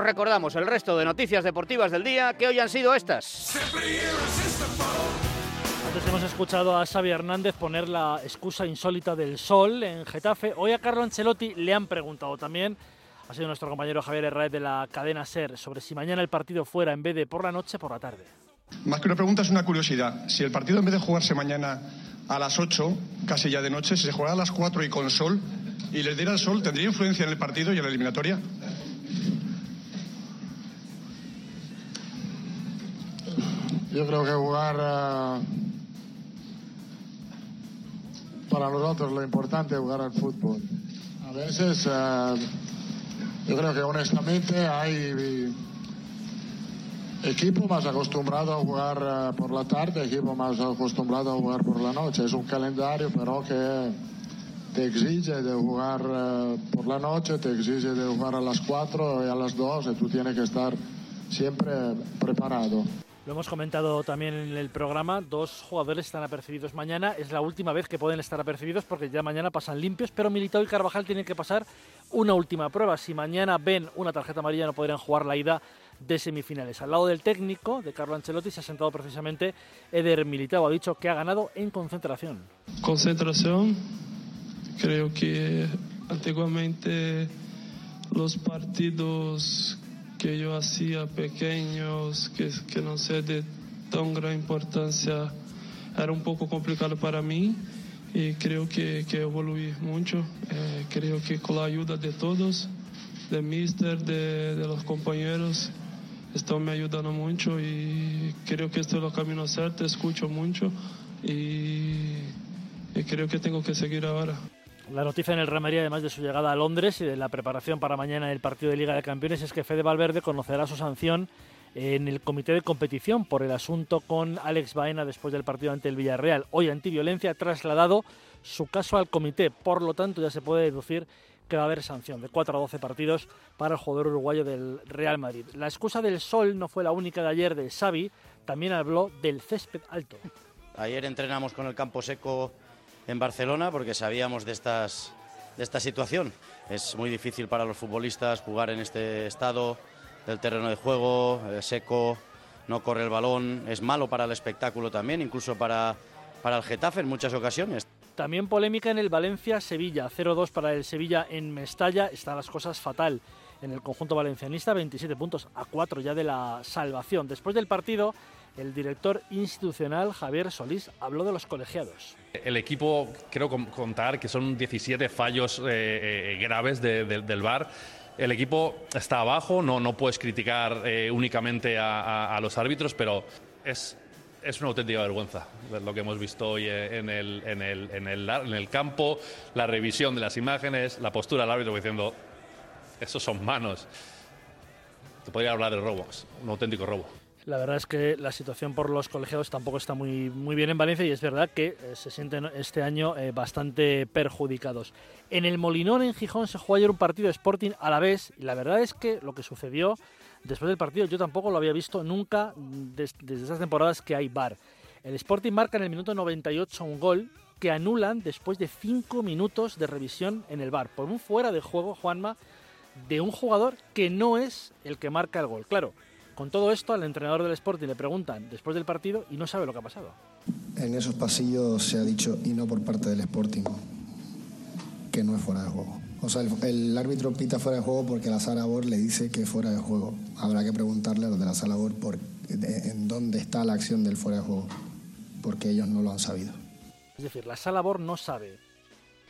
Recordamos el resto de noticias deportivas del día que hoy han sido estas. Antes hemos escuchado a Xavi Hernández poner la excusa insólita del sol en Getafe. Hoy a Carlo Ancelotti le han preguntado también, ha sido nuestro compañero Javier Herráez de la cadena SER, sobre si mañana el partido fuera en vez de por la noche, por la tarde. Más que una pregunta es una curiosidad. Si el partido en vez de jugarse mañana a las 8, casi ya de noche, si se jugara a las 4 y con sol, y les diera el sol, ¿tendría influencia en el partido y en la eliminatoria? Yo creo que jugar eh, para nosotros lo importante es jugar al fútbol. A veces eh, yo creo que honestamente hay equipo más acostumbrado a jugar eh, por la tarde, equipo más acostumbrado a jugar por la noche. Es un calendario pero que te exige de jugar por la noche, te exige de jugar a las 4 y a las 2 y tú tienes que estar siempre preparado. Lo hemos comentado también en el programa, dos jugadores están apercibidos mañana, es la última vez que pueden estar apercibidos porque ya mañana pasan limpios, pero Militao y Carvajal tienen que pasar una última prueba. Si mañana ven una tarjeta amarilla no podrían jugar la ida de semifinales. Al lado del técnico de Carlo Ancelotti se ha sentado precisamente Eder Militao, ha dicho que ha ganado en concentración. Concentración, creo que antiguamente los partidos que yo hacía pequeños, que, que no sé de tan gran importancia, era un poco complicado para mí y creo que, que evoluí mucho. Eh, creo que con la ayuda de todos, de mister, de, de, los compañeros, están me ayudando mucho y creo que estoy en el camino cierto, escucho mucho y creo que tengo que seguir ahora. La noticia en el Remería, además de su llegada a Londres y de la preparación para mañana el partido de Liga de Campeones, es que Fede Valverde conocerá su sanción en el comité de competición por el asunto con Alex Baena después del partido ante el Villarreal. Hoy Antiviolencia ha trasladado su caso al comité, por lo tanto ya se puede deducir que va a haber sanción de 4 a 12 partidos para el jugador uruguayo del Real Madrid. La excusa del sol no fue la única de ayer de Xavi, también habló del césped alto. Ayer entrenamos con el campo seco en Barcelona porque sabíamos de, estas, de esta situación. Es muy difícil para los futbolistas jugar en este estado del terreno de juego, eh, seco, no corre el balón, es malo para el espectáculo también, incluso para, para el Getafe en muchas ocasiones. También polémica en el Valencia-Sevilla, 0-2 para el Sevilla en Mestalla, están las cosas fatal en el conjunto valencianista, 27 puntos a 4 ya de la salvación. Después del partido, el director institucional Javier Solís habló de los colegiados. El equipo, creo contar que son 17 fallos eh, eh, graves de, de, del VAR. El equipo está abajo, no, no puedes criticar eh, únicamente a, los árbitros, pero es, es una auténtica vergüenza lo que hemos visto hoy en el, en, el, en, el, en el campo, la revisión de las imágenes, la postura del árbitro diciendo, esos son manos. Te podría hablar de robos, un auténtico robo. La verdad es que la situación por los colegiados tampoco está muy, muy bien en Valencia y es verdad que eh, se sienten este año eh, bastante perjudicados. En el Molinón, en Gijón, se jugó ayer un partido de Sporting a la vez y la verdad es que lo que sucedió después del partido yo tampoco lo había visto nunca des, desde esas temporadas que hay bar. El Sporting marca en el minuto 98 un gol que anulan después de 5 minutos de revisión en el bar por un fuera de juego, Juanma, de un jugador que no es el que marca el gol. Claro, con todo esto, al entrenador del Sporting le preguntan después del partido y no sabe lo que ha pasado. En esos pasillos se ha dicho, y no por parte del Sporting, que no es fuera de juego. O sea, el, el árbitro pita fuera de juego porque la sala BOR le dice que es fuera de juego. Habrá que preguntarle a los de la sala BOR por, de, en dónde está la acción del fuera de juego, porque ellos no lo han sabido. Es decir, la sala BOR no sabe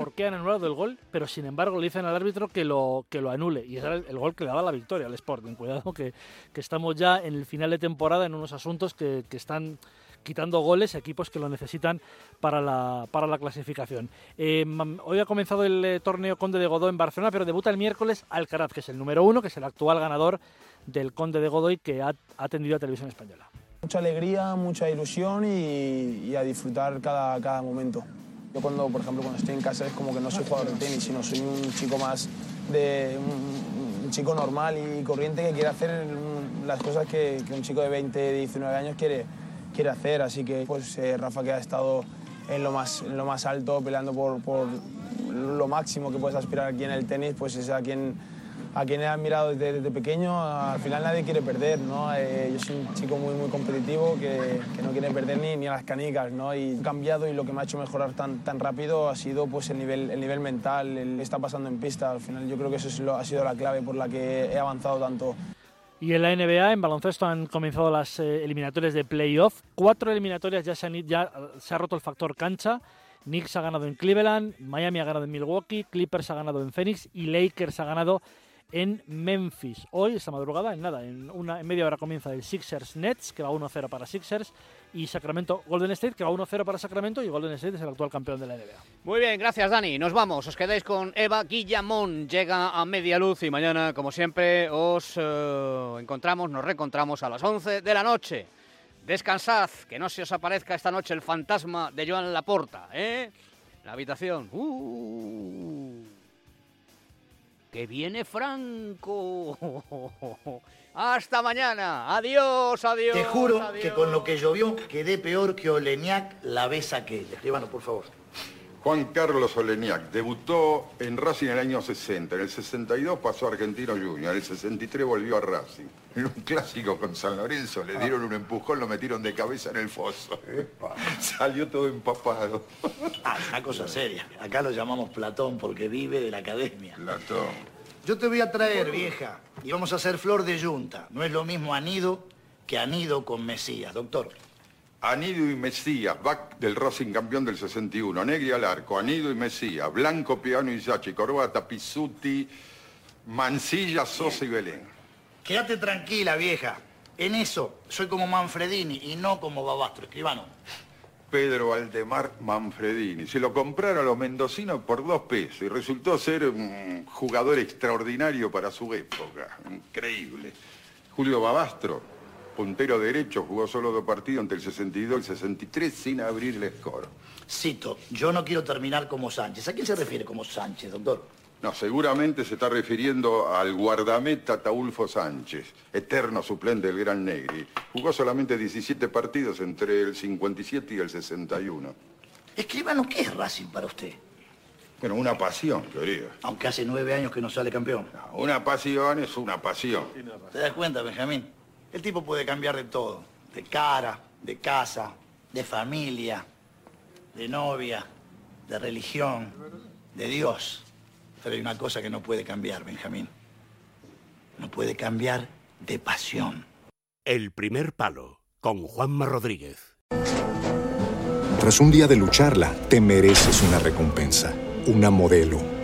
por qué han anulado el gol, pero sin embargo le dicen al árbitro que lo, que lo anule. Y era el, el gol que le daba la victoria al Sporting. Cuidado que, que, estamos ya en el final de temporada en unos asuntos que, que están quitando goles a equipos que lo necesitan para la, para la clasificación. Eh, hoy ha comenzado el eh, torneo Conde de Godó en Barcelona, pero debuta el miércoles Alcaraz, que es el número uno, que es el actual ganador del Conde de Godoy que ha atendido a Televisión Española. Mucha alegría, mucha ilusión y, a disfrutar cada, cada momento. Yo cuando, por ejemplo, cuando estoy en casa es como que no soy jugador de tenis, sino soy un chico más de un, chico normal y corriente que quiere hacer las cosas que, un chico de 20, 19 años quiere, quiere hacer. Así que pues eh, Rafa que ha estado en lo más, en lo más alto, peleando por, por lo máximo que puedes aspirar aquí en el tenis, pues es a quien a quien he admirado desde, pequeño, al final nadie quiere perder, ¿no? Eh, yo soy un chico muy, muy competitivo que, que, no quiere perder ni, ni a las canicas, ¿no? Y he cambiado y lo que me ha hecho mejorar tan, tan rápido ha sido pues, el, nivel, el nivel mental, el que está pasando en pista. Al final yo creo que eso es lo, ha sido la clave por la que he avanzado tanto. Y en la NBA, en baloncesto, han comenzado las eh, eliminatorias de playoff. Cuatro eliminatorias ya se, han, ya se ha roto el factor cancha. Knicks ha ganado en Cleveland, Miami ha ganado en Milwaukee, Clippers ha ganado en Phoenix y Lakers ha ganado en Memphis. Hoy, esta madrugada, en nada, en, una, en media hora comienza el Sixers Nets, que va 1-0 para Sixers, y Sacramento Golden State, que va 1-0 para Sacramento, y Golden State es el actual campeón de la NBA. Muy bien, gracias Dani. Nos vamos, os quedáis con Eva Guillamón. Llega a media luz y mañana, como siempre, os eh, encontramos, nos reencontramos a las 11 de la noche. Descansad, que no se os aparezca esta noche el fantasma de Joan Laporta, ¿eh? La habitación. Uh que viene Franco. Hasta mañana. Adiós, adiós. Te juro que con lo que llovió quedé peor que Oleñac la vez aquella. Escribano, por favor. Juan Carlos Oleniak debutó en Racing en el año 60. En el 62 pasó a Argentino Junior. En el 63 volvió a Racing. En un clásico con San Lorenzo le dieron un empujón, lo metieron de cabeza en el foso. Salió todo empapado. Ah, una cosa seria. Acá lo llamamos Platón porque vive de la academia. Platón. Yo te voy a traer, vieja, y vamos a hacer flor de yunta. No es lo mismo anido que anido con Mesías, doctor. Anido y Mesías, back del Racing campeón del 61, Negri al arco, Anido y Mesías, Blanco, Piano y Sachi, Corbata, Pisuti, Mancilla, Sosa y Belén. Quédate tranquila, vieja. En eso soy como Manfredini y no como Babastro, escribano. Pedro Aldemar Manfredini. Se lo compraron a los mendocinos por dos pesos y resultó ser un jugador extraordinario para su época. Increíble. Julio Babastro, puntero derecho, jugó solo dos partidos entre el 62 y el 63 sin abrir el score. Cito, yo no quiero terminar como Sánchez. ¿A quién se refiere como Sánchez, doctor? No, seguramente se está refiriendo al guardameta Taulfo Sánchez, eterno suplente del Gran Negri. Jugó solamente 17 partidos entre el 57 y el 61. Escribano, ¿qué es Racing para usted? Bueno, una pasión, querido. Aunque hace nueve años que no sale campeón. una pasión es una pasión. ¿Te das cuenta, Benjamín? El tipo puede cambiar de todo. De cara, de casa, de familia, de novia, de religión, de Dios. Pero hay una cosa que no puede cambiar, Benjamín. No puede cambiar de pasión. El primer palo, con Juanma Rodríguez. Tras un día de lucharla, te mereces una recompensa, una modelo